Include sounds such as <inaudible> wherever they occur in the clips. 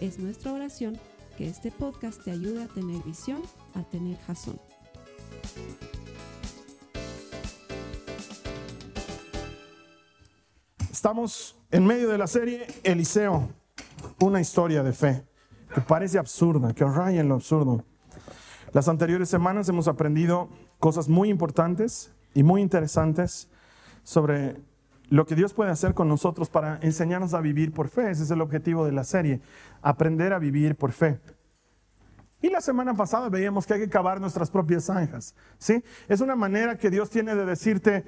Es nuestra oración que este podcast te ayude a tener visión, a tener jazón. Estamos en medio de la serie Eliseo, una historia de fe que parece absurda, que raya en lo absurdo. Las anteriores semanas hemos aprendido cosas muy importantes y muy interesantes sobre lo que Dios puede hacer con nosotros para enseñarnos a vivir por fe. Ese es el objetivo de la serie, aprender a vivir por fe. Y la semana pasada veíamos que hay que cavar nuestras propias zanjas. ¿sí? Es una manera que Dios tiene de decirte,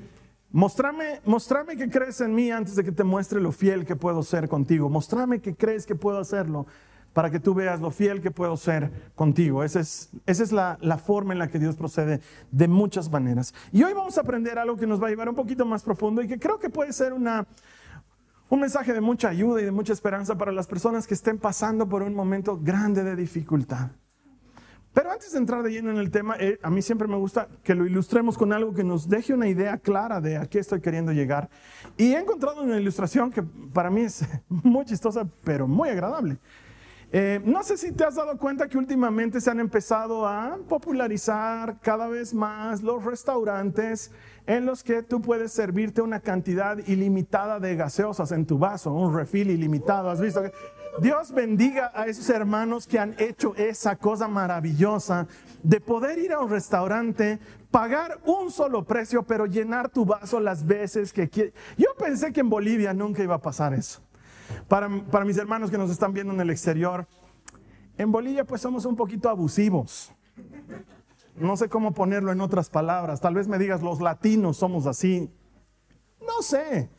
mostrame, mostrame que crees en mí antes de que te muestre lo fiel que puedo ser contigo. Mostrame que crees que puedo hacerlo para que tú veas lo fiel que puedo ser contigo. Esa es, esa es la, la, forma en la que Dios procede de muchas maneras. Y hoy vamos a aprender algo que nos va a llevar un poquito más profundo y que creo que puede ser una, un mensaje de mucha ayuda y de mucha esperanza para las personas que estén pasando por un momento grande de dificultad. Pero antes de entrar de lleno en el tema, eh, a mí siempre me gusta que lo ilustremos con algo que nos deje una idea clara de a qué estoy queriendo llegar. Y he encontrado una ilustración que para mí es <laughs> muy chistosa, pero muy agradable. Eh, no sé si te has dado cuenta que últimamente se han empezado a popularizar cada vez más los restaurantes en los que tú puedes servirte una cantidad ilimitada de gaseosas en tu vaso, un refill ilimitado. ¿Has visto? Dios bendiga a esos hermanos que han hecho esa cosa maravillosa de poder ir a un restaurante, pagar un solo precio, pero llenar tu vaso las veces que quieras. Yo pensé que en Bolivia nunca iba a pasar eso. Para, mis hermanos que nos están viendo en el exterior, en Bolivia pues somos un poquito abusivos. No sé cómo ponerlo en otras palabras. Tal vez me digas, los latinos somos así. No sé.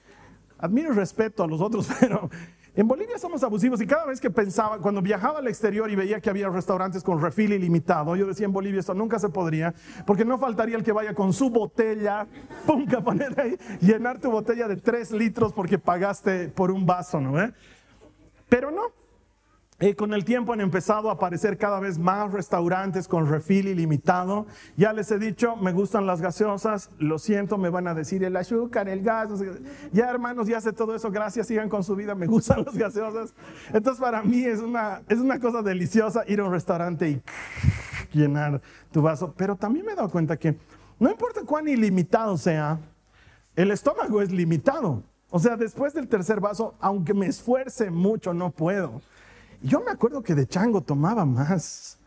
Admiro y respeto a los otros, <laughs> pero en Bolivia somos abusivos y cada vez que pensaba, cuando viajaba al exterior y veía que había restaurantes con refil ilimitado, yo decía en Bolivia esto nunca se podría, porque no faltaría el que vaya con su botella, <laughs> pum, a poner ahí, llenar tu botella de tres litros porque pagaste por un vaso, ¿no? Eh? Pero no, y con el tiempo han empezado a aparecer cada vez más restaurantes con refil ilimitado. Ya les he dicho, me gustan las gaseosas, lo siento, me van a decir el azúcar, el gas. Ya hermanos, ya sé todo eso, gracias, sigan con su vida, me gustan las gaseosas. Entonces para mí es una, es una cosa deliciosa ir a un restaurante y <laughs> llenar tu vaso. Pero también me he dado cuenta que no importa cuán ilimitado sea, el estómago es limitado. O sea, después del tercer vaso, aunque me esfuerce mucho, no puedo. Yo me acuerdo que de chango tomaba más.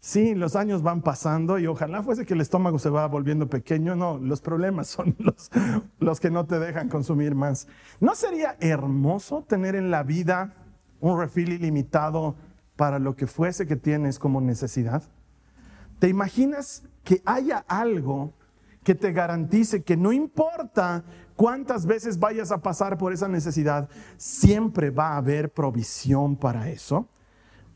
Sí, los años van pasando y ojalá fuese que el estómago se va volviendo pequeño. No, los problemas <laughs> son los, los que no te dejan consumir más. ¿No sería hermoso tener en la vida un refil ilimitado para lo que fuese que tienes como necesidad? ¿Te imaginas que haya algo que te garantice que no importa cuántas veces vayas a pasar por esa necesidad, siempre va a haber provisión para eso,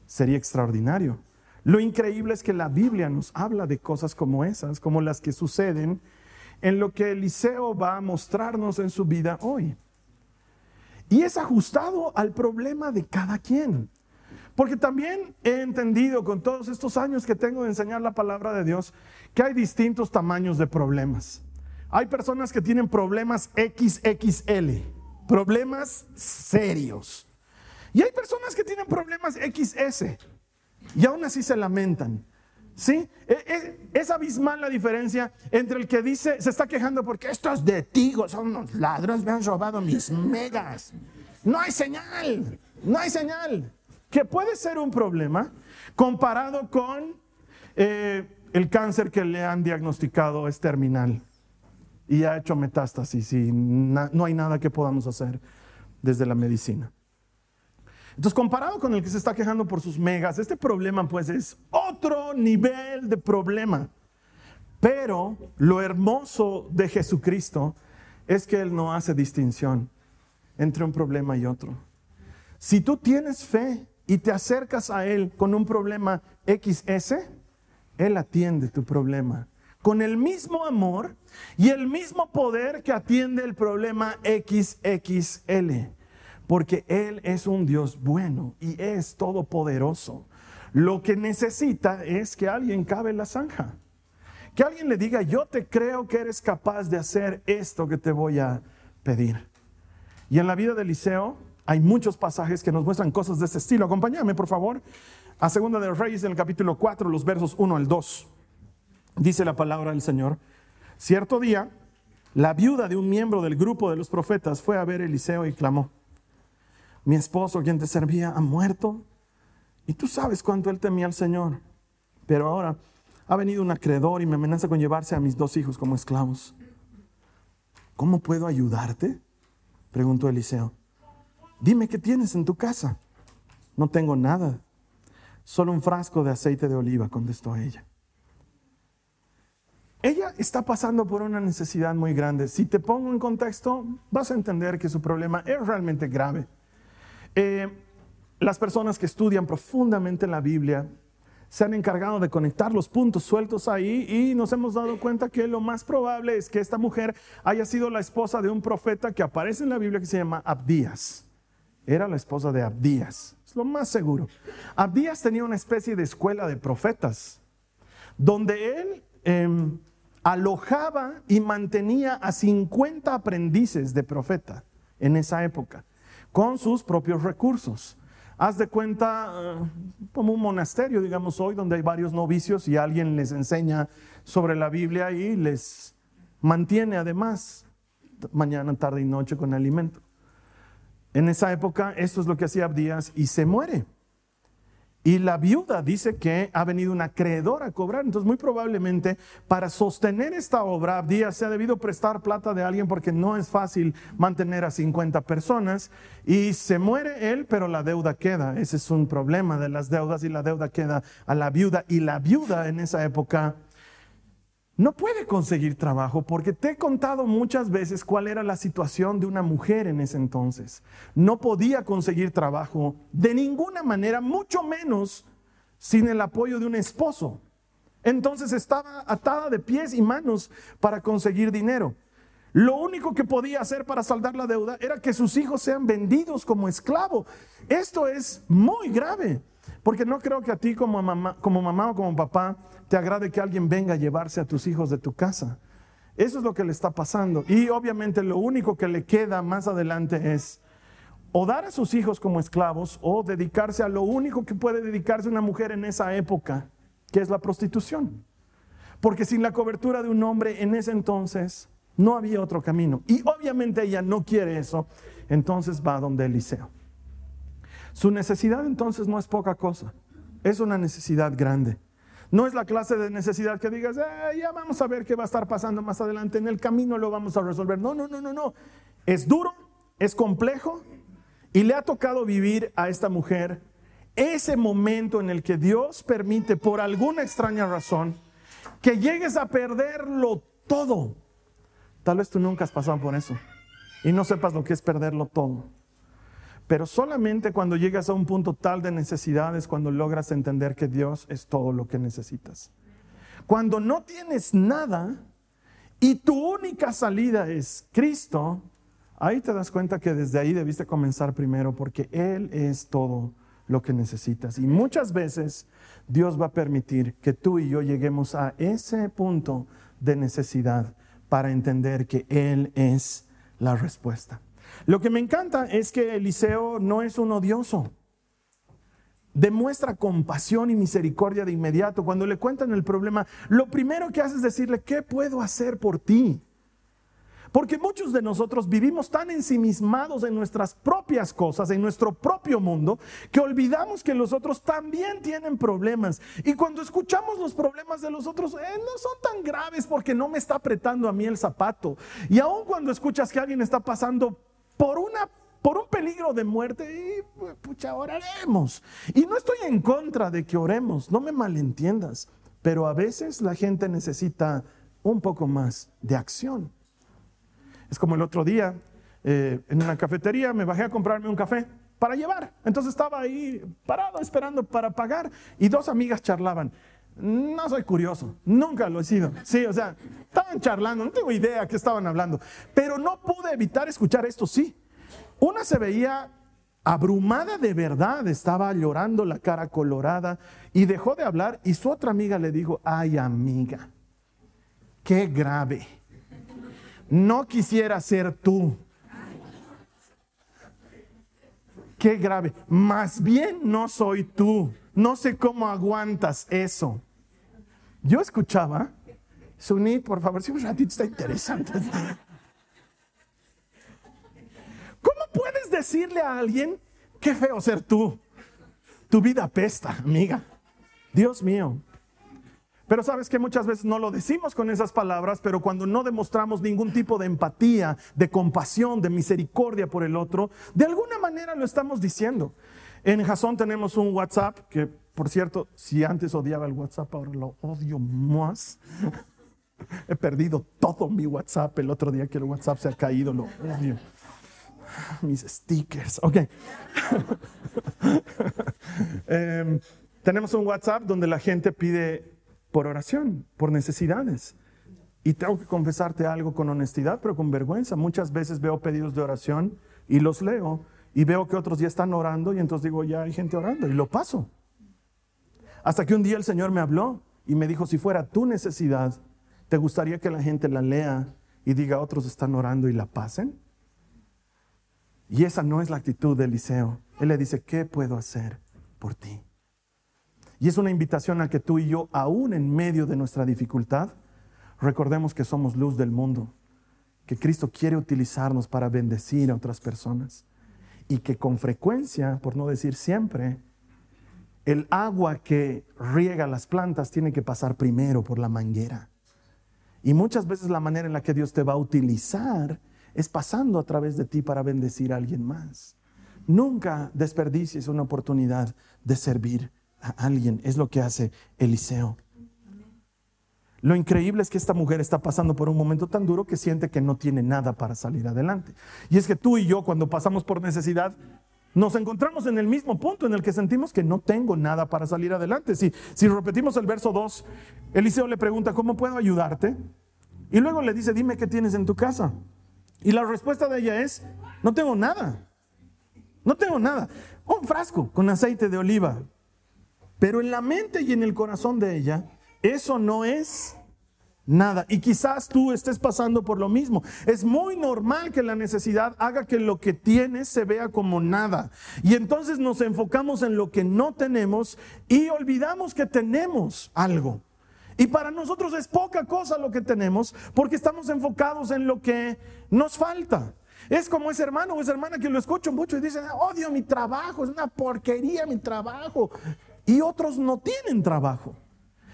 sería extraordinario. Lo increíble es que la Biblia nos habla de cosas como esas, como las que suceden en lo que Eliseo va a mostrarnos en su vida hoy. Y es ajustado al problema de cada quien. Porque también he entendido con todos estos años que tengo de enseñar la palabra de Dios que hay distintos tamaños de problemas. Hay personas que tienen problemas XXL, problemas serios. Y hay personas que tienen problemas XS y aún así se lamentan. ¿Sí? E, e, es, abismal la diferencia entre el que dice, se está quejando porque estos de Tigo son unos ladrones, me han robado mis megas. No hay señal, no hay señal. Que puede ser un problema comparado con eh, el cáncer que le han diagnosticado es terminal y ha hecho metástasis y no hay nada que podamos hacer desde la medicina. Entonces, comparado con el que se está quejando por sus megas, este problema pues es otro nivel de problema. Pero lo hermoso de Jesucristo es que Él no hace distinción entre un problema y otro. Si tú tienes fe y te acercas a Él con un problema XS, Él atiende tu problema con el mismo amor y el mismo poder que atiende el problema XXL. Porque Él es un Dios bueno y es todopoderoso. Lo que necesita es que alguien cabe la zanja. Que alguien le diga, yo te creo que eres capaz de hacer esto que te voy a pedir. Y en la vida de Eliseo hay muchos pasajes que nos muestran cosas de este estilo. Acompáñame, por favor, a Segunda de los Reyes en el capítulo 4, los versos 1 al 2. Dice la palabra del Señor. Cierto día, la viuda de un miembro del grupo de los profetas fue a ver a Eliseo y clamó, mi esposo, quien te servía, ha muerto. Y tú sabes cuánto él temía al Señor. Pero ahora ha venido un acreedor y me amenaza con llevarse a mis dos hijos como esclavos. ¿Cómo puedo ayudarte? Preguntó Eliseo. Dime qué tienes en tu casa. No tengo nada, solo un frasco de aceite de oliva, contestó ella. Ella está pasando por una necesidad muy grande. Si te pongo en contexto, vas a entender que su problema es realmente grave. Eh, las personas que estudian profundamente la Biblia se han encargado de conectar los puntos sueltos ahí y nos hemos dado cuenta que lo más probable es que esta mujer haya sido la esposa de un profeta que aparece en la Biblia que se llama Abdías. Era la esposa de Abdías, es lo más seguro. Abdías tenía una especie de escuela de profetas, donde él em, alojaba y mantenía a 50 aprendices de profeta en esa época, con sus propios recursos. Haz de cuenta eh, como un monasterio, digamos hoy, donde hay varios novicios y alguien les enseña sobre la Biblia y les mantiene además mañana, tarde y noche con alimento. En esa época esto es lo que hacía Abdías y se muere. Y la viuda dice que ha venido un acreedor a cobrar. Entonces, muy probablemente para sostener esta obra, Abdías se ha debido prestar plata de alguien porque no es fácil mantener a 50 personas. Y se muere él, pero la deuda queda. Ese es un problema de las deudas y la deuda queda a la viuda. Y la viuda en esa época no puede conseguir trabajo porque te he contado muchas veces cuál era la situación de una mujer en ese entonces. No podía conseguir trabajo de ninguna manera, mucho menos sin el apoyo de un esposo. Entonces estaba atada de pies y manos para conseguir dinero. Lo único que podía hacer para saldar la deuda era que sus hijos sean vendidos como esclavo. Esto es muy grave. Porque no creo que a ti como mamá, como mamá o como papá te agrade que alguien venga a llevarse a tus hijos de tu casa. Eso es lo que le está pasando. Y obviamente lo único que le queda más adelante es o dar a sus hijos como esclavos o dedicarse a lo único que puede dedicarse una mujer en esa época, que es la prostitución. Porque sin la cobertura de un hombre en ese entonces no había otro camino. Y obviamente ella no quiere eso, entonces va donde Eliseo. Su necesidad entonces no es poca cosa, es una necesidad grande. No es la clase de necesidad que digas, eh, ya vamos a ver qué va a estar pasando más adelante, en el camino lo vamos a resolver. No, no, no, no, no. Es duro, es complejo y le ha tocado vivir a esta mujer ese momento en el que Dios permite por alguna extraña razón que llegues a perderlo todo. Tal vez tú nunca has pasado por eso y no sepas lo que es perderlo todo. Pero solamente cuando llegas a un punto tal de necesidad es cuando logras entender que Dios es todo lo que necesitas. Cuando no tienes nada y tu única salida es Cristo, ahí te das cuenta que desde ahí debiste comenzar primero porque Él es todo lo que necesitas. Y muchas veces Dios va a permitir que tú y yo lleguemos a ese punto de necesidad para entender que Él es la respuesta. Lo que me encanta es que Eliseo no es un odioso. Demuestra compasión y misericordia de inmediato. Cuando le cuentan el problema, lo primero que hace es decirle, ¿qué puedo hacer por ti? Porque muchos de nosotros vivimos tan ensimismados en nuestras propias cosas, en nuestro propio mundo, que olvidamos que los otros también tienen problemas. Y cuando escuchamos los problemas de los otros, eh, no son tan graves porque no me está apretando a mí el zapato. Y aun cuando escuchas que alguien está pasando por, una, por un peligro de muerte, y pucha, oraremos. Y no estoy en contra de que oremos, no me malentiendas, pero a veces la gente necesita un poco más de acción. Es como el otro día, eh, en una cafetería, me bajé a comprarme un café para llevar. Entonces estaba ahí parado esperando para pagar y dos amigas charlaban. No soy curioso, nunca lo he sido. Sí, o sea, estaban charlando, no tengo idea qué estaban hablando, pero no pude evitar escuchar esto, sí. Una se veía abrumada de verdad, estaba llorando la cara colorada y dejó de hablar y su otra amiga le dijo, ay amiga, qué grave, no quisiera ser tú. Qué grave, más bien no soy tú. No sé cómo aguantas eso. Yo escuchaba, Sunit, por favor, si un ratito está interesante. ¿Cómo puedes decirle a alguien qué feo ser tú? Tu vida pesta, amiga. Dios mío. Pero sabes que muchas veces no lo decimos con esas palabras, pero cuando no demostramos ningún tipo de empatía, de compasión, de misericordia por el otro, de alguna manera lo estamos diciendo. En Jason tenemos un WhatsApp que, por cierto, si antes odiaba el WhatsApp, ahora lo odio más. <laughs> He perdido todo mi WhatsApp el otro día que el WhatsApp se ha caído, lo odio. <sighs> Mis stickers, ok. <laughs> Em, tenemos un WhatsApp donde la gente pide por oración, por necesidades. Y tengo que confesarte algo con honestidad, pero con vergüenza. Muchas veces veo pedidos de oración y los leo y veo que otros ya están orando y entonces digo, ya hay gente orando y lo paso. Hasta que un día el Señor me habló y me dijo, si fuera tu necesidad, ¿te gustaría que la gente la lea y diga, otros están orando y la pasen? Y esa no es la actitud de Eliseo. Él le dice, ¿qué puedo hacer por ti? Y es una invitación a que tú y yo, aún en medio de nuestra dificultad, recordemos que somos luz del mundo, que Cristo quiere utilizarnos para bendecir a otras personas y que con frecuencia, por no decir siempre, el agua que riega las plantas tiene que pasar primero por la manguera. Y muchas veces la manera en la que Dios te va a utilizar es pasando a través de ti para bendecir a alguien más. Nunca desperdicies una oportunidad de servir a alguien. Es lo que hace Eliseo. Lo increíble es que esta mujer está pasando por un momento tan duro que siente que no tiene nada para salir adelante. Y es que tú y yo cuando pasamos por necesidad, nos encontramos en el mismo punto en el que sentimos que no tengo nada para salir adelante. Si, si repetimos el verso 2, Eliseo le pregunta, ¿cómo puedo ayudarte? Y luego le dice, dime qué tienes en tu casa. Y la respuesta de ella es, no tengo nada. No tengo nada. Un frasco con aceite de oliva. Pero en la mente y en el corazón de ella eso no es nada. Y quizás tú estés pasando por lo mismo. Es muy normal que la necesidad haga que lo que tienes se vea como nada. Y entonces nos enfocamos en lo que no tenemos y olvidamos que tenemos algo. Y para nosotros es poca cosa lo que tenemos porque estamos enfocados en lo que nos falta. Es como ese hermano o esa hermana que lo escucho mucho y dice, odio mi trabajo, es una porquería mi trabajo. Y otros no tienen trabajo.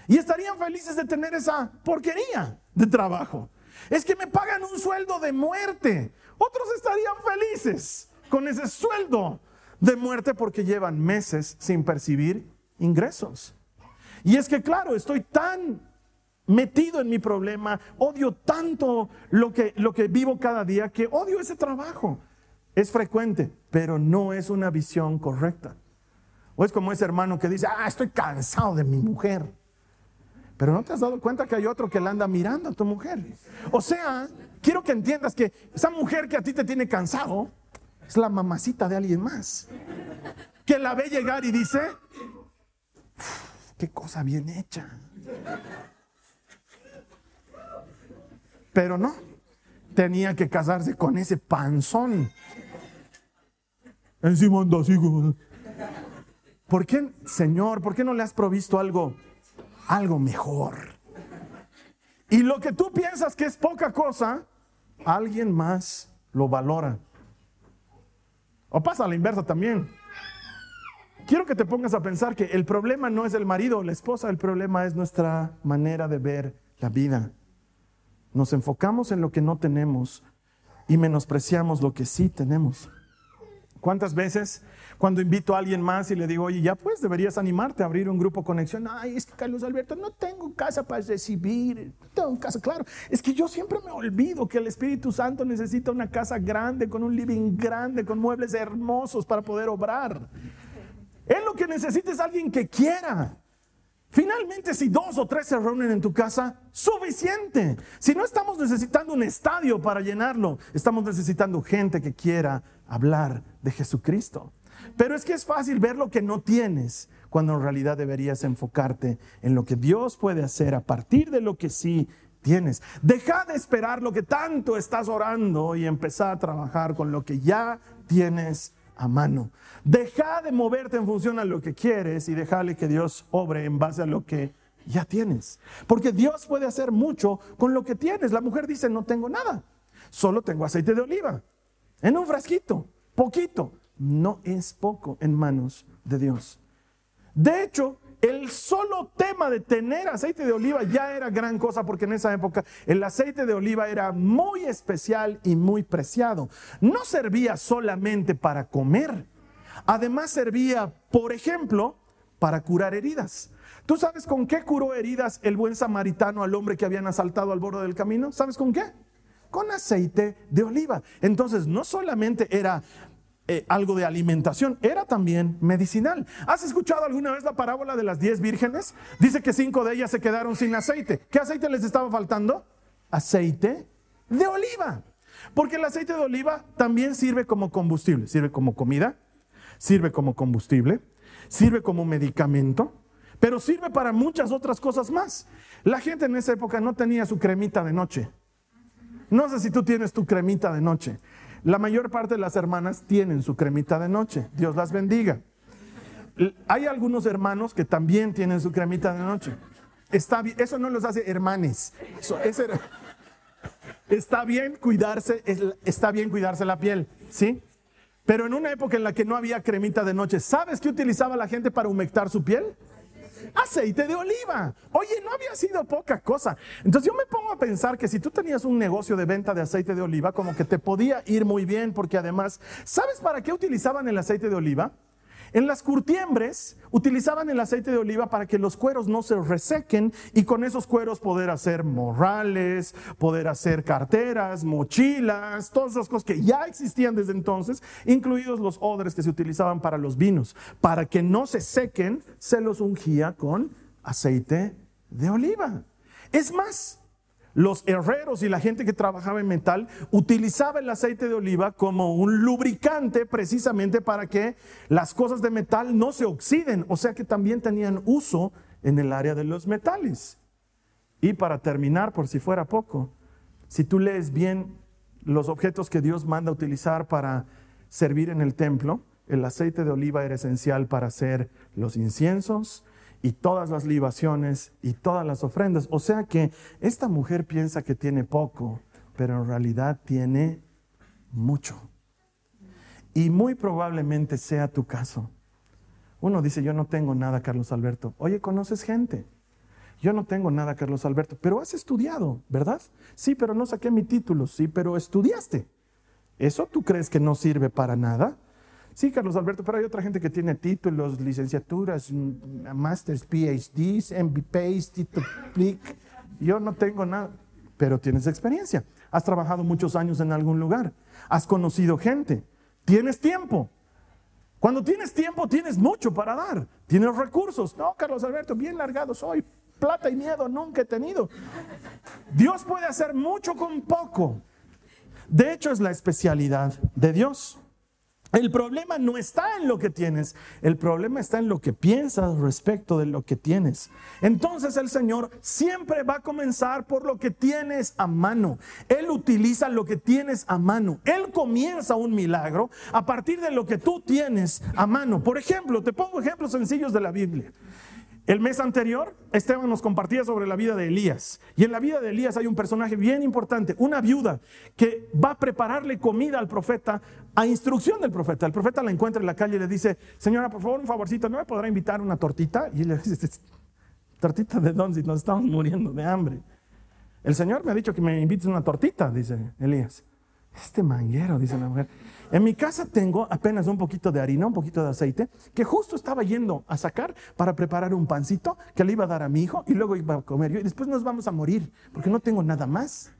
Y estarían felices de tener esa porquería de trabajo. Es que me pagan un sueldo de muerte. Otros estarían felices con ese sueldo de muerte porque llevan meses sin percibir ingresos. Y es que, claro, estoy tan metido en mi problema, odio tanto lo que, lo que vivo cada día que odio ese trabajo. Es frecuente, pero no es una visión correcta. O es como ese hermano que dice, ah, estoy cansado de mi mujer. Pero no te has dado cuenta que hay otro que la anda mirando a tu mujer. O sea, quiero que entiendas que esa mujer que a ti te tiene cansado es la mamacita de alguien más. Que la ve llegar y dice, qué cosa bien hecha. Pero no, tenía que casarse con ese panzón. Encima anda así. ¿Por qué, Señor, por qué no le has provisto algo algo mejor. Y lo que tú piensas que es poca cosa, alguien más lo valora. O pasa a la inversa también. Quiero que te pongas a pensar que el problema no es el marido o la esposa, el problema es nuestra manera de ver la vida. Nos enfocamos en lo que no tenemos y menospreciamos lo que sí tenemos. ¿Cuántas veces cuando invito a alguien más y le digo, oye, ya pues deberías animarte a abrir un grupo conexión? Ay, es que Carlos Alberto, no tengo casa para recibir, no tengo casa, claro. Es que yo siempre me olvido que el Espíritu Santo necesita una casa grande, con un living grande, con muebles hermosos para poder obrar. Él lo que necesita es alguien que quiera. Finalmente, si dos o tres se reúnen en tu casa, suficiente. Si no estamos necesitando un estadio para llenarlo, estamos necesitando gente que quiera hablar de Jesucristo. Pero es que es fácil ver lo que no tienes, cuando en realidad deberías enfocarte en lo que Dios puede hacer a partir de lo que sí tienes. Deja de esperar lo que tanto estás orando y empezar a trabajar con lo que ya tienes a mano. Deja de moverte en función a lo que quieres y déjale que Dios obre en base a lo que ya tienes. Porque Dios puede hacer mucho con lo que tienes. La mujer dice, no tengo nada, solo tengo aceite de oliva. En un frasquito, poquito. No es poco en manos de Dios. De hecho, el solo tema de tener aceite de oliva ya era gran cosa porque en esa época el aceite de oliva era muy especial y muy preciado. No servía solamente para comer, además servía, por ejemplo, para curar heridas. ¿Tú sabes con qué curó heridas el buen samaritano al hombre que habían asaltado al borde del camino? ¿Sabes con qué? Con aceite de oliva. Entonces, no solamente era eh, algo de alimentación, era también medicinal. ¿Has escuchado alguna vez la parábola de las diez vírgenes? Dice que cinco de ellas se quedaron sin aceite. ¿Qué aceite les estaba faltando? Aceite de oliva. Porque el aceite de oliva también sirve como combustible, sirve como comida, sirve como combustible, sirve como medicamento, pero sirve para muchas otras cosas más. La gente en esa época no tenía su cremita de noche. No sé si tú tienes tu cremita de noche. La mayor parte de las hermanas tienen su cremita de noche. Dios las bendiga. Hay algunos hermanos que también tienen su cremita de noche. Está eso no los hace hermanes. está bien cuidarse, está bien cuidarse la piel, ¿sí? Pero en una época en la que no había cremita de noche, ¿sabes qué utilizaba la gente para humectar su piel? Aceite de oliva. Oye, no había sido poca cosa. Entonces yo me pongo a pensar que si tú tenías un negocio de venta de aceite de oliva, como que te podía ir muy bien, porque además, ¿sabes para qué utilizaban el aceite de oliva? En las curtiembres utilizaban el aceite de oliva para que los cueros no se resequen y con esos cueros poder hacer morrales, poder hacer carteras, mochilas, todas esas cosas que ya existían desde entonces, incluidos los odres que se utilizaban para los vinos. Para que no se sequen, se los ungía con aceite de oliva. Es más, los herreros y la gente que trabajaba en metal utilizaba el aceite de oliva como un lubricante precisamente para que las cosas de metal no se oxiden, o sea que también tenían uso en el área de los metales. Y para terminar, por si fuera poco, si tú lees bien los objetos que Dios manda utilizar para servir en el templo, el aceite de oliva era esencial para hacer los inciensos, y todas las libaciones y todas las ofrendas. O sea que esta mujer piensa que tiene poco, pero en realidad tiene mucho. Y muy probablemente sea tu caso. Uno dice, yo no tengo nada, Carlos Alberto. Oye, ¿conoces gente? Yo no tengo nada, Carlos Alberto, pero has estudiado, ¿verdad? Sí, pero no saqué mi título, sí, pero estudiaste. ¿Eso tú crees que no sirve para nada? Sí, Carlos Alberto, pero hay otra gente que tiene títulos, licenciaturas, masters, PhDs, MBPs, Tito Plic. Yo no tengo nada, pero tienes experiencia. Has trabajado muchos años en algún lugar. Has conocido gente. Tienes tiempo. Cuando tienes tiempo, tienes mucho para dar. Tienes recursos. No, Carlos Alberto, bien largado soy. Plata y miedo nunca he tenido. Dios puede hacer mucho con poco. De hecho, es la especialidad de Dios. El problema no está en lo que tienes, el problema está en lo que piensas respecto de lo que tienes. Entonces el Señor siempre va a comenzar por lo que tienes a mano. Él utiliza lo que tienes a mano. Él comienza un milagro a partir de lo que tú tienes a mano. Por ejemplo, te pongo ejemplos sencillos de la Biblia. El mes anterior, Esteban nos compartía sobre la vida de Elías. Y en la vida de Elías hay un personaje bien importante, una viuda que va a prepararle comida al profeta a instrucción del profeta. El profeta la encuentra en la calle y le dice, señora, por favor, un favorcito, ¿no me podrá invitar una tortita? Y él le dice, ¿tortita de? Si nos estamos muriendo de hambre. El Señor me ha dicho que me invites una tortita, dice Elías. Este manguero, dice la mujer. En mi casa tengo apenas un poquito de harina, un poquito de aceite, que justo estaba yendo a sacar para preparar un pancito que le iba a dar a mi hijo y luego iba a comer yo. Y después nos vamos a morir porque no tengo nada más.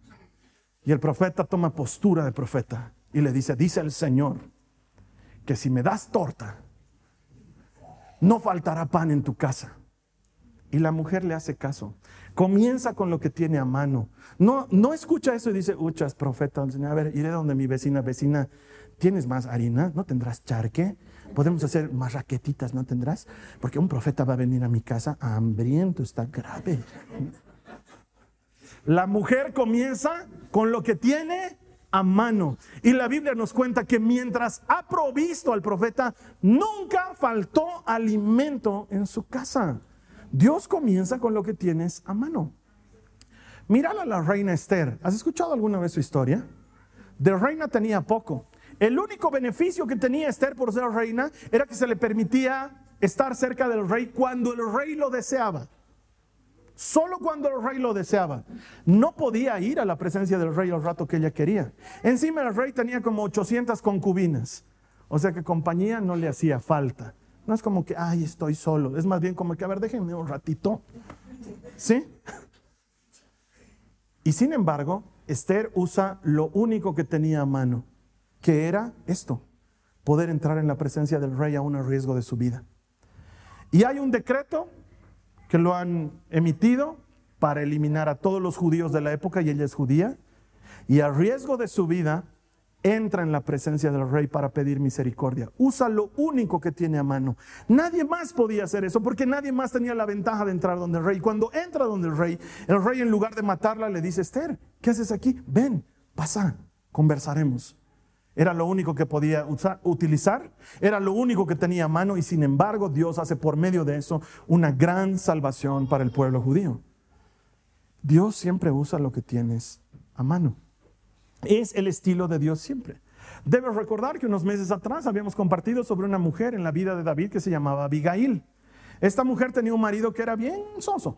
Y el profeta toma postura de profeta y le dice, dice el Señor, que si me das torta, no faltará pan en tu casa. Y la mujer le hace caso. Comienza con lo que tiene a mano. No, no escucha eso y dice, uchas, profeta A ver, iré donde mi vecina, vecina, ¿tienes más harina? ¿No tendrás charque? Podemos hacer más raquetitas, ¿no tendrás? Porque un profeta va a venir a mi casa hambriento, está grave. La mujer comienza con lo que tiene a mano. Y la Biblia nos cuenta que mientras ha provisto al profeta, nunca faltó alimento en su casa. Dios comienza con lo que tienes a mano. Mírala a la reina Esther. ¿Has escuchado alguna vez su historia? De reina tenía poco. El único beneficio que tenía Esther por ser reina era que se le permitía estar cerca del rey cuando el rey lo deseaba. Solo cuando el rey lo deseaba. No podía ir a la presencia del rey al rato que ella quería. Encima el rey tenía como 800 concubinas. O sea que compañía no le hacía falta. No es como que, ay, estoy solo. Es más bien como que, a ver, déjenme un ratito. ¿Sí? Y sin embargo, Esther usa lo único que tenía a mano, que era esto, poder entrar en la presencia del rey a un riesgo de su vida. Y hay un decreto que lo han emitido para eliminar a todos los judíos de la época, y ella es judía, y a riesgo de su vida, entra en la presencia del rey para pedir misericordia. Usa lo único que tiene a mano. Nadie más podía hacer eso porque nadie más tenía la ventaja de entrar donde el rey. Cuando entra donde el rey, el rey en lugar de matarla le dice, Esther, ¿qué haces aquí? Ven, pasa, conversaremos. Era lo único que podía utilizar, era lo único que tenía a mano y sin embargo Dios hace por medio de eso una gran salvación para el pueblo judío. Dios siempre usa lo que tienes a mano. Es el estilo de Dios siempre. Debes recordar que unos meses atrás habíamos compartido sobre una mujer en la vida de David que se llamaba Abigail. Esta mujer tenía un marido que era bien soso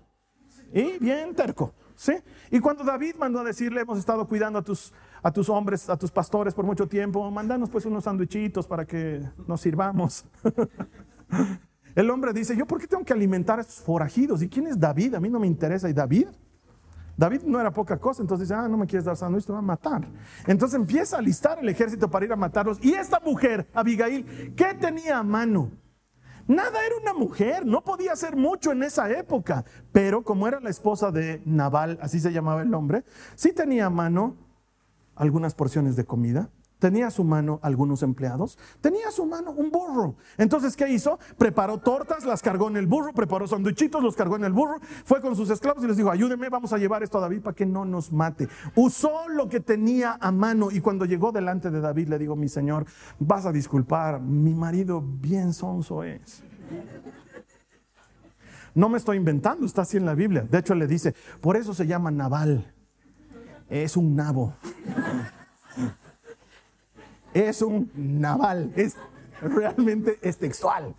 y bien terco. ¿sí? Y cuando David mandó a decirle, hemos estado cuidando a tus, a tus hombres, a tus pastores por mucho tiempo, mandanos pues unos sandwichitos para que nos sirvamos. <laughs> El hombre dice, yo por qué tengo que alimentar a estos forajidos? ¿Y quién es David? A mí no me interesa. ¿Y David? David no era poca cosa, entonces dice, ah, no me quieres dar sándwich, te va a matar. Entonces empieza a listar el ejército para ir a matarlos. Y esta mujer, Abigail, ¿qué tenía a mano? Nada era una mujer, no podía hacer mucho en esa época, pero como era la esposa de Nabal, así se llamaba el hombre, sí tenía a mano algunas porciones de comida, tenía a su mano algunos empleados, tenía a su mano un burro. Entonces, ¿qué hizo? Preparó tortas, las cargó en el burro, preparó sanduichitos, los cargó en el burro, fue con sus esclavos y les dijo, ayúdenme, vamos a llevar esto a David para que no nos mate. Usó lo que tenía a mano y cuando llegó delante de David le digo, mi señor, vas a disculpar, mi marido bien sonso es. No me estoy inventando, está así en la Biblia. De hecho, le dice, por eso se llama Naval. Es un nabo es un naval, es realmente es textual.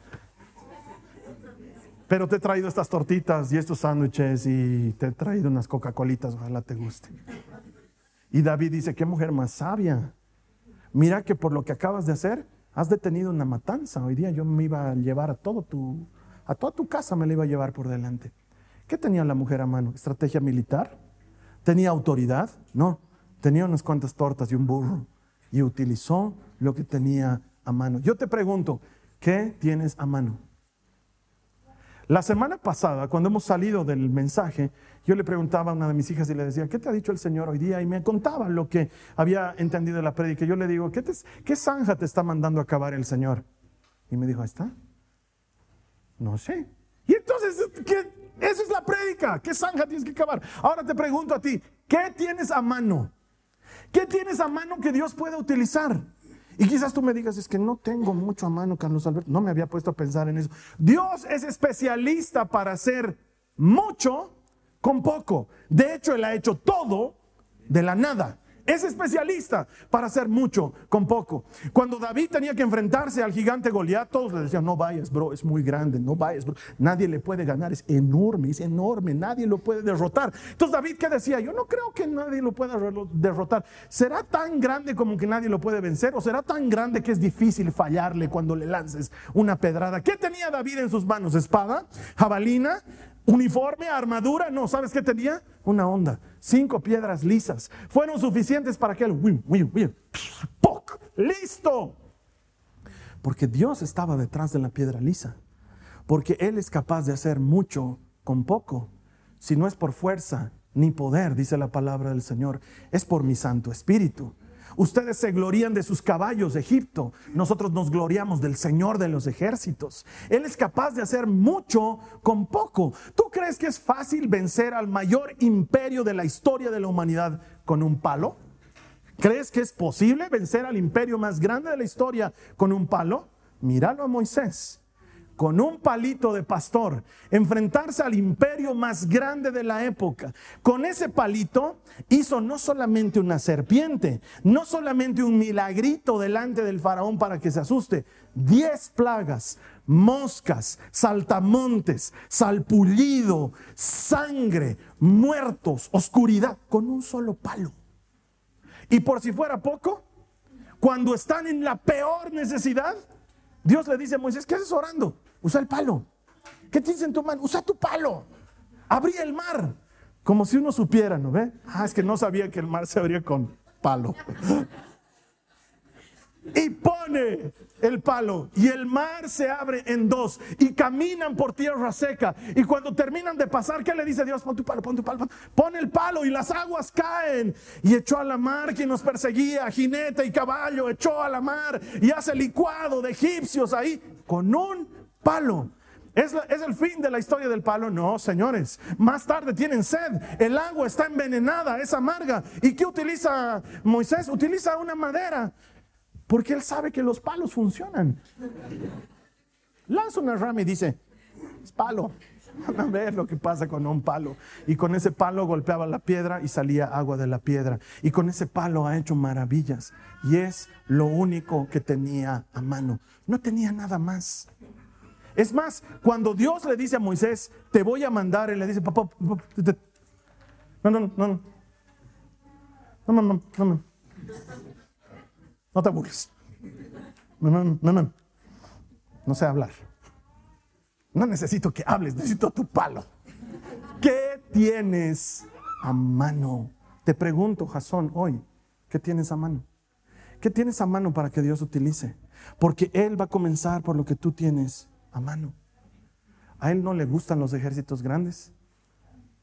Pero te he traído estas tortitas y estos sándwiches y te he traído unas Coca-Colitas, ojalá te guste. Y David dice, qué mujer más sabia. Mira que por lo que acabas de hacer, has detenido una matanza. Hoy día yo me iba a llevar a todo tu, a toda tu casa me la iba a llevar por delante. ¿Qué tenía la mujer a mano? ¿Estrategia militar? ¿Tenía autoridad? No, tenía unas cuantas tortas y un burro y utilizó lo que tenía a mano. Yo te pregunto, ¿qué tienes a mano? La semana pasada, cuando hemos salido del mensaje, yo le preguntaba a una de mis hijas y le decía, ¿qué te ha dicho el Señor hoy día? Y me contaba lo que había entendido de la prédica. Yo le digo, ¿qué, ¿qué zanja te está mandando a acabar el Señor? Y me dijo, ¿ahí está? No sé. Y entonces, ¿qué? Esa es la prédica. ¿Qué zanja tienes que acabar? Ahora te pregunto a ti, ¿qué tienes a mano? ¿Qué tienes a mano que Dios pueda utilizar? Y quizás tú me digas, es que no tengo mucho a mano, Carlos Alberto. No me había puesto a pensar en eso. Dios es especialista para hacer mucho con poco. De hecho, Él ha hecho todo de la nada. Es especialista para hacer mucho con poco. Cuando David tenía que enfrentarse al gigante Goliat, todos le decían, no vayas, bro, es muy grande, no vayas, bro. Nadie le puede ganar, es enorme, es enorme, nadie lo puede derrotar. Entonces David, ¿qué decía? Yo no creo que nadie lo pueda derrotar. ¿Será tan grande como que nadie lo puede vencer? ¿O será tan grande que es difícil fallarle cuando le lances una pedrada? ¿Qué tenía David en sus manos? ¿Espada? ¿Jabalina? uniforme, armadura, no, ¿sabes qué tenía? Una onda, cinco piedras lisas. Fueron suficientes para que él, listo. Porque Dios estaba detrás de la piedra lisa. Porque Él es capaz de hacer mucho con poco. Si no es por fuerza ni poder, dice la palabra del Señor, es por mi Santo Espíritu. Ustedes se glorían de sus caballos de Egipto. Nosotros nos gloriamos del Señor de los ejércitos. Él es capaz de hacer mucho con poco. ¿Tú crees que es fácil vencer al mayor imperio de la historia de la humanidad con un palo? ¿Crees que es posible vencer al imperio más grande de la historia con un palo? Míralo a Moisés con un palito de pastor, enfrentarse al imperio más grande de la época. Con ese palito hizo no solamente una serpiente, no solamente un milagrito delante del faraón para que se asuste, diez plagas, moscas, saltamontes, salpullido, sangre, muertos, oscuridad, con un solo palo. Y por si fuera poco, cuando están en la peor necesidad, Dios le dice a Moisés, ¿qué haces orando? Usa el palo. ¿Qué tienes en tu mano? Usa tu palo. Abrí el mar. Como si uno supiera, ¿no ve? Ah, es que no sabía que el mar se abría con palo. <laughs> y pone el palo y el mar se abre en dos y caminan por tierra seca y cuando terminan de pasar, ¿qué le dice Dios? Pon tu palo, pon tu palo, pon el palo y las aguas caen y echó a la mar quien nos perseguía, jinete y caballo, echó a la mar y hace licuado de egipcios ahí con un palo. ¿Es, ¿Es, el fin de la historia del palo? No, señores. Más tarde tienen sed. El agua está envenenada, es amarga. ¿Y qué utiliza Moisés? Utiliza una madera. Porque él sabe que los palos funcionan. Lanza una rama y dice, es palo. <laughs> A ver lo que pasa con un palo. Y con ese palo golpeaba la piedra y salía agua de la piedra. Y con ese palo ha hecho maravillas. Y es lo único que tenía a mano. No tenía nada más. Es más, cuando Dios le dice a Moisés, te voy a mandar, él le dice, papá, no, no, no, no, no, no, no, no, no te aburres. No, no, no, no, no sé hablar. No necesito que hables, necesito tu palo. ¿Qué tienes a mano? Te pregunto, Jasón, hoy, ¿qué tienes a mano? ¿Qué tienes a mano para que Dios utilice? Porque Él va a comenzar por lo que tú tienes a mano. A él no le gustan los ejércitos grandes.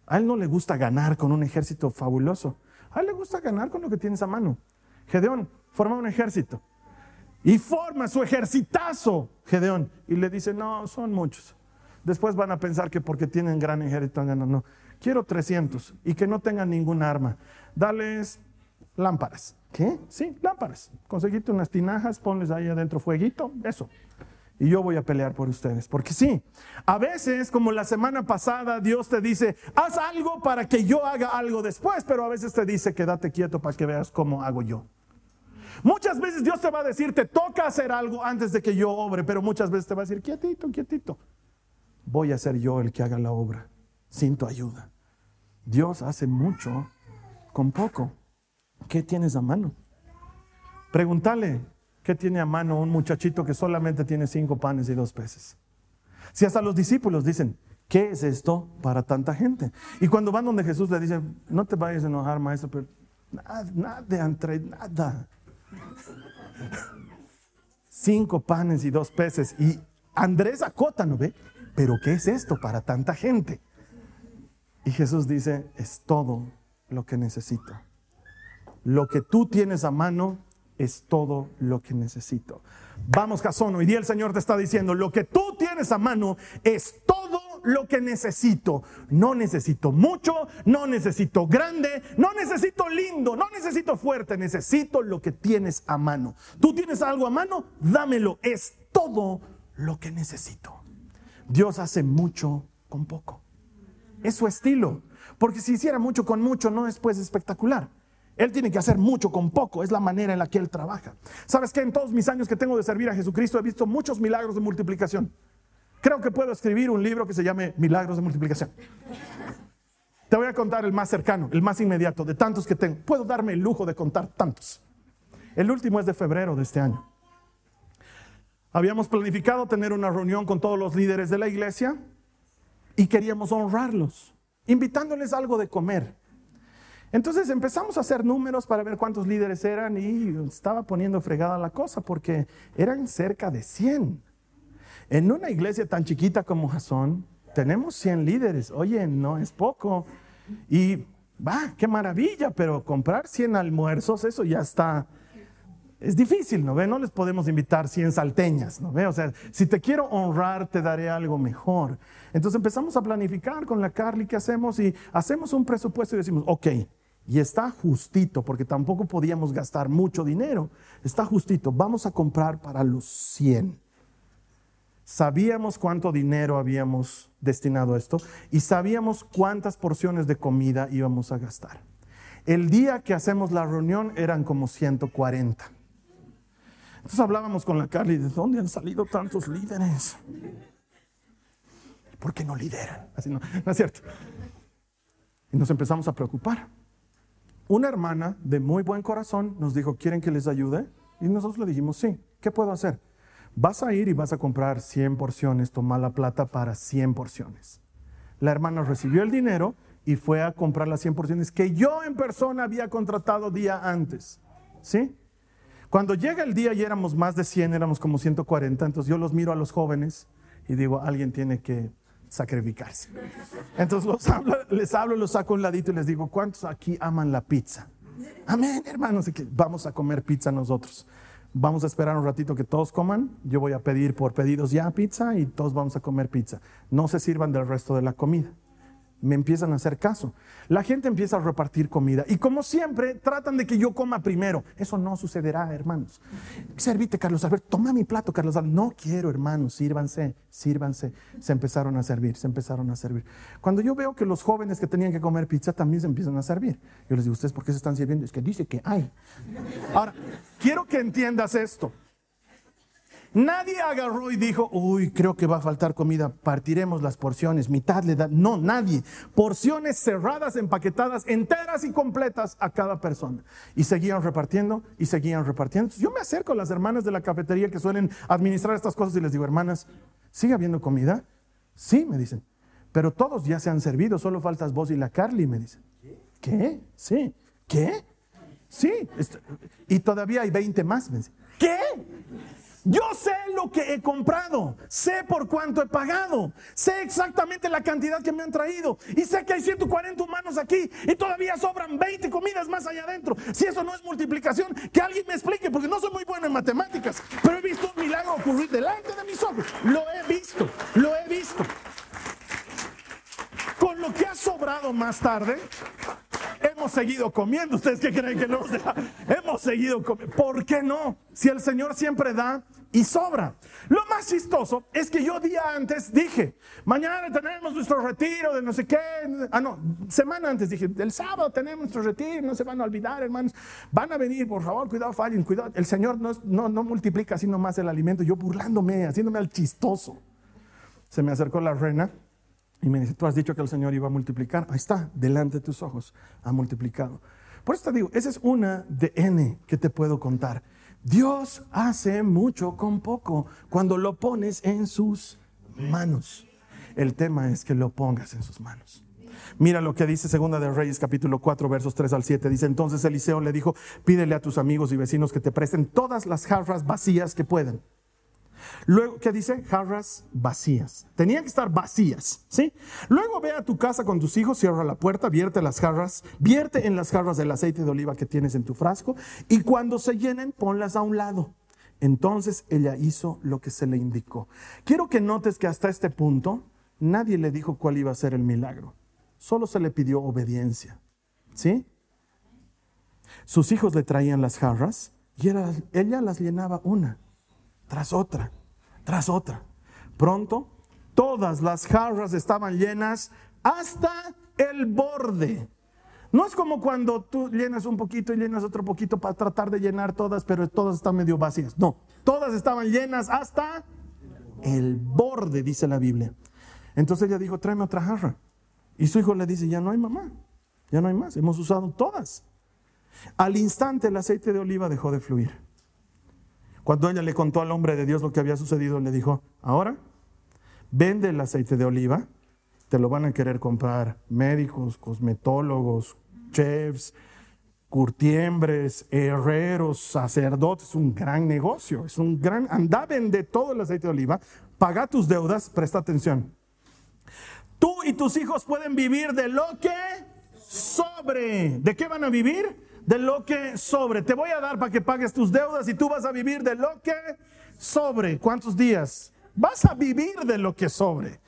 A él no le gusta ganar con un ejército fabuloso. A él le gusta ganar con lo que tienes a mano. Gedeón forma un ejército y forma su ejercitazo, Gedeón, y le dice, no, son muchos. Después van a pensar que porque tienen gran ejército ganan. No, quiero 300 y que no tengan ningún arma. Dales lámparas. ¿Qué? Sí, lámparas. Conseguiste unas tinajas, ponles ahí adentro fueguito, eso y yo voy a pelear por ustedes. Porque sí, a veces, como la semana pasada, Dios te dice, haz algo para que yo haga algo después, pero a veces te dice, quédate quieto para que veas cómo hago yo. Muchas veces Dios te va a decir, te toca hacer algo antes de que yo obre, pero muchas veces te va a decir, quietito, quietito. Voy a ser yo el que haga la obra, sin tu ayuda. Dios hace mucho con poco. ¿Qué tienes a mano? Pregúntale, ¿Qué tiene a mano un muchachito que solamente tiene cinco panes y dos peces? Si hasta los discípulos dicen, ¿qué es esto para tanta gente? Y cuando van donde Jesús le dice, no te vayas a enojar, maestro, pero nada, nada, entre nada. <laughs> Cinco panes y dos peces. Y Andrés acota, ¿no ve? Pero ¿qué es esto para tanta gente? Y Jesús dice, es todo lo que necesito. Lo que tú tienes a mano es todo lo que necesito. Vamos, Jasón, hoy día el Señor te está diciendo, lo que tú tienes a mano es todo lo que necesito. No necesito mucho, no necesito grande, no necesito lindo, no necesito fuerte, necesito lo que tienes a mano. Tú tienes algo a mano, dámelo, es todo lo que necesito. Dios hace mucho con poco. Es su estilo, porque si hiciera mucho con mucho no es pues espectacular. Él tiene que hacer mucho con poco, es la manera en la que Él trabaja. ¿Sabes qué? En todos mis años que tengo de servir a Jesucristo he visto muchos milagros de multiplicación. Creo que puedo escribir un libro que se llame Milagros de Multiplicación. Te voy a contar el más cercano, el más inmediato, de tantos que tengo. Puedo darme el lujo de contar tantos. El último es de febrero de este año. Habíamos planificado tener una reunión con todos los líderes de la iglesia y queríamos honrarlos, invitándoles algo de comer. Entonces empezamos a hacer números para ver cuántos líderes eran y estaba poniendo fregada la cosa porque eran cerca de 100. En una iglesia tan chiquita como Jason, tenemos 100 líderes. Oye, no es poco. Y va, qué maravilla, pero comprar 100 almuerzos, eso ya está. Es difícil, ¿no ve? No les podemos invitar 100 salteñas, ¿no ve? O sea, si te quiero honrar, te daré algo mejor. Entonces empezamos a planificar con la Carly qué hacemos y hacemos un presupuesto y decimos, ok, y está justito, porque tampoco podíamos gastar mucho dinero. Está justito, vamos a comprar para los 100. Sabíamos cuánto dinero habíamos destinado a esto y sabíamos cuántas porciones de comida íbamos a gastar. El día que hacemos la reunión eran como 140. Entonces hablábamos con la Carly, ¿de dónde han salido tantos líderes? ¿Por qué no lideran? Así no, no es cierto. Y nos empezamos a preocupar. Una hermana de muy buen corazón nos dijo, ¿quieren que les ayude? Y nosotros le dijimos, sí, ¿qué puedo hacer? Vas a ir y vas a comprar 100 porciones, toma la plata para 100 porciones. La hermana recibió el dinero y fue a comprar las 100 porciones que yo en persona había contratado día antes. ¿Sí? Cuando llega el día y éramos más de 100, éramos como 140, entonces yo los miro a los jóvenes y digo, alguien tiene que sacrificarse. Entonces les hablo, los saco a un ladito y les digo, ¿cuántos aquí aman la pizza? Amén, hermanos, vamos a comer pizza nosotros. Vamos a esperar un ratito que todos coman. Yo voy a pedir por pedidos ya pizza y todos vamos a comer pizza. No se sirvan del resto de la comida me empiezan a hacer caso. La gente empieza a repartir comida y como siempre tratan de que yo coma primero. Eso no sucederá, hermanos. Servite, Carlos Alberto, toma mi plato, Carlos Alberto. No quiero, hermanos, sírvanse, sírvanse. Se empezaron a servir, se empezaron a servir. Cuando yo veo que los jóvenes que tenían que comer pizza también se empiezan a servir, yo les digo, ¿ustedes por qué se están sirviendo? Es que dice que hay. Ahora, quiero que entiendas esto. Nadie agarró y dijo, uy, creo que va a faltar comida, partiremos las porciones, mitad le da. No, nadie. Porciones cerradas, empaquetadas, enteras y completas a cada persona. Y seguían repartiendo y seguían repartiendo. yo me acerco a las hermanas de la cafetería que suelen administrar estas cosas y les digo, hermanas, ¿sigue habiendo comida? Sí, me dicen. Pero todos ya se han servido, solo faltas vos y la Carly, me dicen. ¿Qué? Sí. ¿Qué? Sí. Y todavía hay 20 más. Me dicen. ¿Qué? Yo sé lo que he comprado, sé por cuánto he pagado, sé exactamente la cantidad que me han traído y sé que hay 140 humanos aquí y todavía sobran 20 comidas más allá adentro. Si eso no es multiplicación, que alguien me explique, porque no soy muy bueno en matemáticas, pero he visto un milagro ocurrir delante de mis ojos. Lo he visto, lo he visto. Con lo que ha sobrado más tarde, hemos seguido comiendo. ¿Ustedes qué creen que no? hemos seguido comiendo. ¿Por qué no? Si el Señor siempre da y sobra. Lo más chistoso es que yo día antes dije, mañana tenemos nuestro retiro de no sé qué. Ah, no, semana antes dije, el sábado tenemos nuestro retiro, no se van a olvidar, hermanos. Van a venir, por favor, cuidado, fallen, cuidado. El Señor no, no, no multiplica sino más el alimento. Yo burlándome, haciéndome al chistoso. Se me acercó la reina y me dice, tú has dicho que el Señor iba a multiplicar. Ahí está, delante de tus ojos, ha multiplicado. Por eso te digo, esa es una de N que te puedo contar. Dios hace mucho con poco cuando lo pones en sus manos. El tema es que lo pongas en sus manos. Mira lo que dice Segunda de Reyes capítulo 4 versos 3 al 7. Dice entonces Eliseo le dijo, pídele a tus amigos y vecinos que te presten todas las jarras vacías que puedan Luego, ¿qué dice? Jarras vacías. Tenían que estar vacías, ¿sí? Luego ve a tu casa con tus hijos, cierra la puerta, vierte las jarras, vierte en las jarras del aceite de oliva que tienes en tu frasco y cuando se llenen, ponlas a un lado. Entonces ella hizo lo que se le indicó. Quiero que notes que hasta este punto nadie le dijo cuál iba a ser el milagro. Solo se le pidió obediencia, ¿sí? Sus hijos le traían las jarras y ella las llenaba una tras otra, tras otra. Pronto, todas las jarras estaban llenas hasta el borde. No es como cuando tú llenas un poquito y llenas otro poquito para tratar de llenar todas, pero todas están medio vacías. No, todas estaban llenas hasta el borde, dice la Biblia. Entonces ella dijo, tráeme otra jarra. Y su hijo le dice, ya no hay mamá, ya no hay más, hemos usado todas. Al instante el aceite de oliva dejó de fluir. Cuando ella le contó al hombre de Dios lo que había sucedido, le dijo, ahora vende el aceite de oliva, te lo van a querer comprar médicos, cosmetólogos, chefs, curtiembres, herreros, sacerdotes, es un gran negocio, es un gran, anda, vende todo el aceite de oliva, paga tus deudas, presta atención. Tú y tus hijos pueden vivir de lo que sobre. ¿De qué van a vivir? De lo que sobre. Te voy a dar para que pagues tus deudas y tú vas a vivir de lo que sobre. ¿Cuántos días? Vas a vivir de lo que sobre.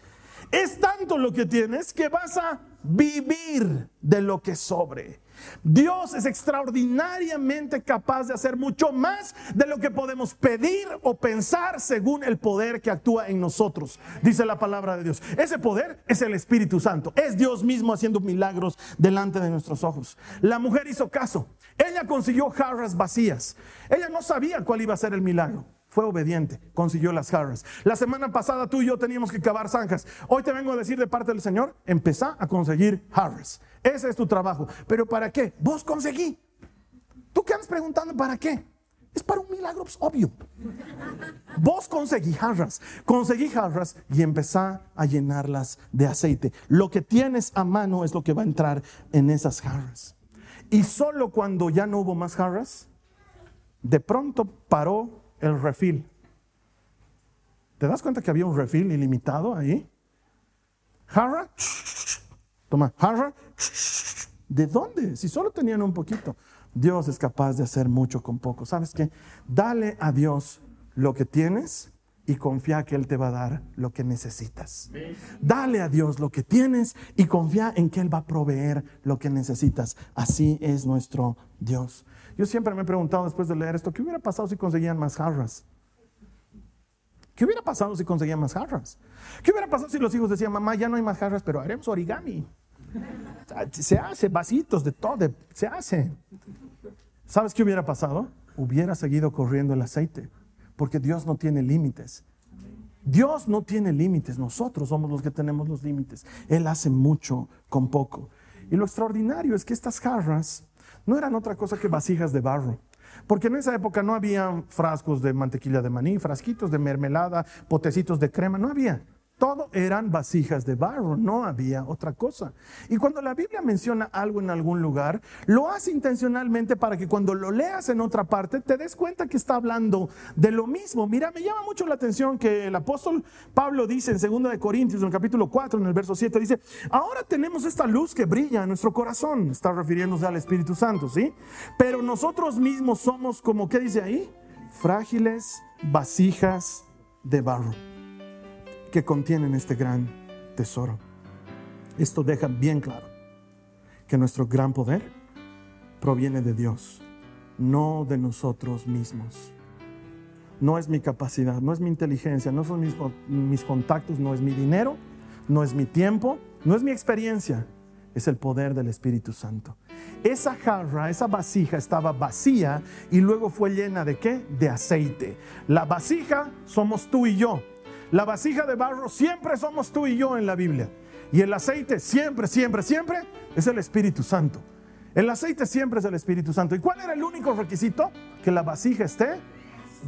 Es tanto lo que tienes que vas a vivir de lo que sobre. Dios es extraordinariamente capaz de hacer mucho más de lo que podemos pedir o pensar según el poder que actúa en nosotros, dice la palabra de Dios. Ese poder es el Espíritu Santo, es Dios mismo haciendo milagros delante de nuestros ojos. La mujer hizo caso, ella consiguió jarras vacías, ella no sabía cuál iba a ser el milagro. Fue obediente, consiguió las jarras. La semana pasada tú y yo teníamos que cavar zanjas. Hoy te vengo a decir de parte del Señor, empezá a conseguir jarras. Ese es tu trabajo. ¿Pero para qué? Vos conseguí. ¿Tú qué andas preguntando para qué? Es para un milagro pues, obvio. Vos conseguí jarras, conseguí jarras y empezá a llenarlas de aceite. Lo que tienes a mano es lo que va a entrar en esas jarras. Y solo cuando ya no hubo más jarras, de pronto paró el refil. ¿Te das cuenta que había un refil ilimitado ahí? Jarra, toma, jarra, ¿de dónde? Si solo tenían un poquito. Dios es capaz de hacer mucho con poco. ¿Sabes qué? Dale a Dios lo que tienes y confía que Él te va a dar lo que necesitas. Dale a Dios lo que tienes y confía en que Él va a proveer lo que necesitas. Así es nuestro Dios. Yo siempre me he preguntado después de leer esto, ¿qué hubiera pasado si conseguían más jarras? ¿Qué hubiera pasado si conseguían más jarras? ¿Qué hubiera pasado si los hijos decían, mamá, ya no hay más jarras, pero haremos origami? Se hace, vasitos de todo, se hace. ¿Sabes qué hubiera pasado? Hubiera seguido corriendo el aceite, porque Dios no tiene límites. Dios no tiene límites, nosotros somos los que tenemos los límites. Él hace mucho con poco. Y lo extraordinario es que estas jarras no eran otra cosa que vasijas de barro. Porque en esa época no había frascos de mantequilla de maní, frasquitos de mermelada, potecitos de crema, no había. Todo eran vasijas de barro, no había otra cosa. Y cuando la Biblia menciona algo en algún lugar, lo hace intencionalmente para que cuando lo leas en otra parte te des cuenta que está hablando de lo mismo. Mira, me llama mucho la atención que el apóstol Pablo dice en 2 de Corintios, en el capítulo 4, en el verso 7, dice, ahora tenemos esta luz que brilla en nuestro corazón, está refiriéndose al Espíritu Santo, ¿sí? Pero nosotros mismos somos como, ¿qué dice ahí? Frágiles vasijas de barro que contienen este gran tesoro. Esto deja bien claro que nuestro gran poder proviene de Dios, no de nosotros mismos. No es mi capacidad, no es mi inteligencia, no son mis, mis contactos, no es mi dinero, no es mi tiempo, no es mi experiencia, es el poder del Espíritu Santo. Esa jarra, esa vasija estaba vacía y luego fue llena de qué? De aceite. La vasija somos tú y yo. La vasija de barro siempre somos tú y yo en la Biblia. Y el aceite siempre, siempre, siempre es el Espíritu Santo. El aceite siempre es el Espíritu Santo. ¿Y cuál era el único requisito? Que la vasija esté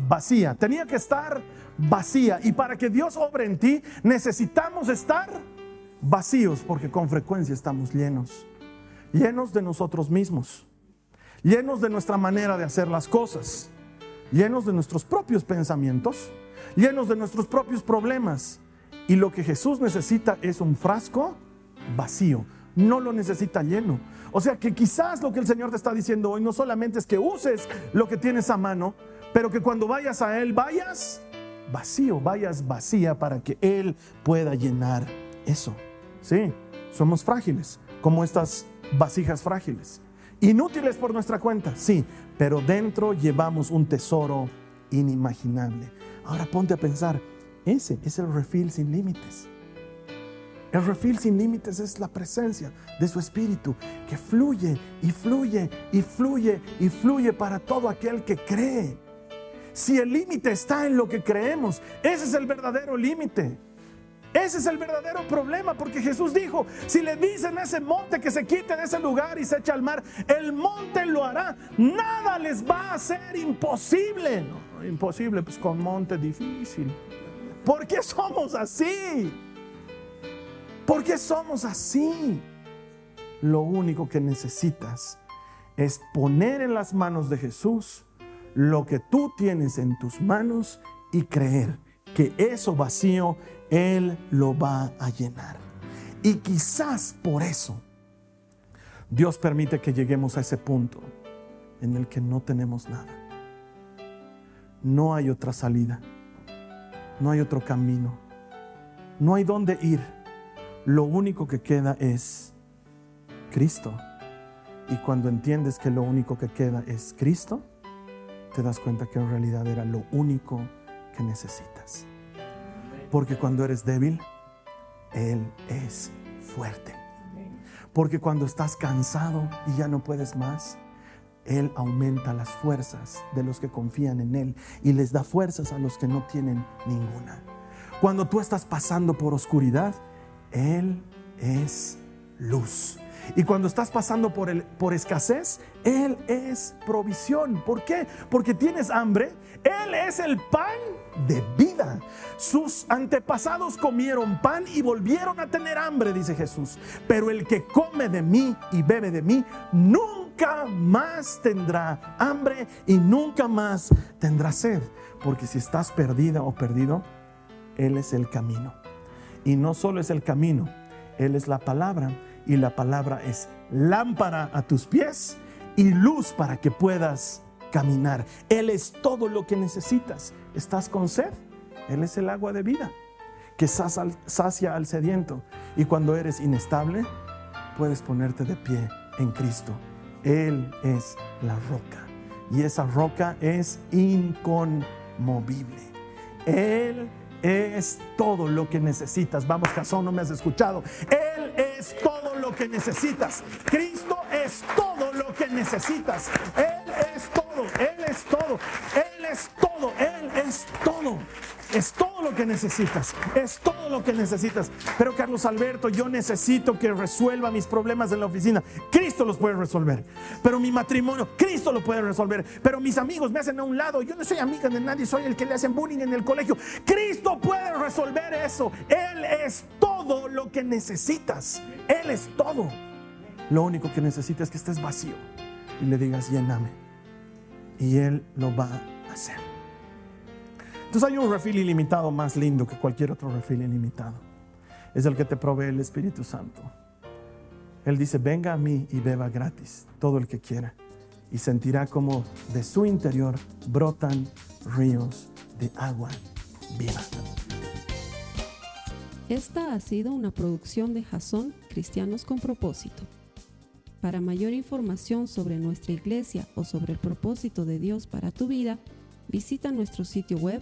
vacía. Tenía que estar vacía. Y para que Dios obre en ti, necesitamos estar vacíos porque con frecuencia estamos llenos. Llenos de nosotros mismos. Llenos de nuestra manera de hacer las cosas. Llenos de nuestros propios pensamientos llenos de nuestros propios problemas. Y lo que Jesús necesita es un frasco vacío, no lo necesita lleno. O sea que quizás lo que el Señor te está diciendo hoy no solamente es que uses lo que tienes a mano, pero que cuando vayas a Él vayas vacío, vayas vacía para que Él pueda llenar eso. Sí, somos frágiles, como estas vasijas frágiles. Inútiles por nuestra cuenta, sí, pero dentro llevamos un tesoro inimaginable. Ahora ponte a pensar, ese es el refil sin límites. El refil sin límites es la presencia de su Espíritu que fluye y fluye y fluye y fluye para todo aquel que cree. Si el límite está en lo que creemos, ese es el verdadero límite. Ese es el verdadero problema, porque Jesús dijo, si le dicen a ese monte que se quite de ese lugar y se eche al mar, el monte lo hará. Nada les va a ser imposible. Imposible, pues con monte difícil. ¿Por qué somos así? ¿Por qué somos así? Lo único que necesitas es poner en las manos de Jesús lo que tú tienes en tus manos y creer que eso vacío Él lo va a llenar. Y quizás por eso Dios permite que lleguemos a ese punto en el que no tenemos nada. No hay otra salida. No hay otro camino. No hay dónde ir. Lo único que queda es Cristo. Y cuando entiendes que lo único que queda es Cristo, te das cuenta que en realidad era lo único que necesitas. Porque cuando eres débil, Él es fuerte. Porque cuando estás cansado y ya no puedes más, Él aumenta las fuerzas de los que confían en Él y les da fuerzas a los que no tienen ninguna. Cuando tú estás pasando por oscuridad, Él es luz. Y cuando estás pasando por, el, por escasez, Él es provisión. ¿Por qué? Porque tienes hambre. Él es el pan de vida. Sus antepasados comieron pan y volvieron a tener hambre, dice Jesús. Pero el que come de mí y bebe de mí, nunca más tendrá hambre y nunca más tendrá sed. Porque si estás perdida o perdido, Él es el camino. Y no solo es el camino, Él es la palabra y la palabra es lámpara a tus pies y luz para que puedas caminar. Él es todo lo que necesitas. ¿Estás con sed? Él es el agua de vida que sacia al sediento. Y cuando eres inestable, puedes ponerte de pie en Cristo. Él es la roca. Y esa roca es inconmovible. Él es todo lo que necesitas. Vamos, Jasón, no me has escuchado. Él es todo lo que necesitas. Cristo es todo lo que necesitas. Él es todo, Él es todo, Él es todo, Él. Es todo lo que necesitas, es todo lo que necesitas. Pero Carlos Alberto, yo necesito que resuelva mis problemas en la oficina. Cristo los puede resolver. Pero mi matrimonio, Cristo lo puede resolver. Pero mis amigos me hacen a un lado. Yo no soy amiga de nadie, soy el que le hacen bullying en el colegio. Cristo puede resolver eso. Él es todo lo que necesitas. Él es todo. Lo único que necesitas es que estés vacío y le digas, lléname. Y Él lo va a hacer. Entonces hay un refil ilimitado más lindo que cualquier otro refil ilimitado. Es el que te provee el Espíritu Santo. Él dice, venga a mí y beba gratis todo el que quiera. Y sentirá como de su interior brotan ríos de agua viva. Esta ha sido una producción de Jason Cristianos con propósito. Para mayor información sobre nuestra iglesia o sobre el propósito de Dios para tu vida, visita nuestro sitio web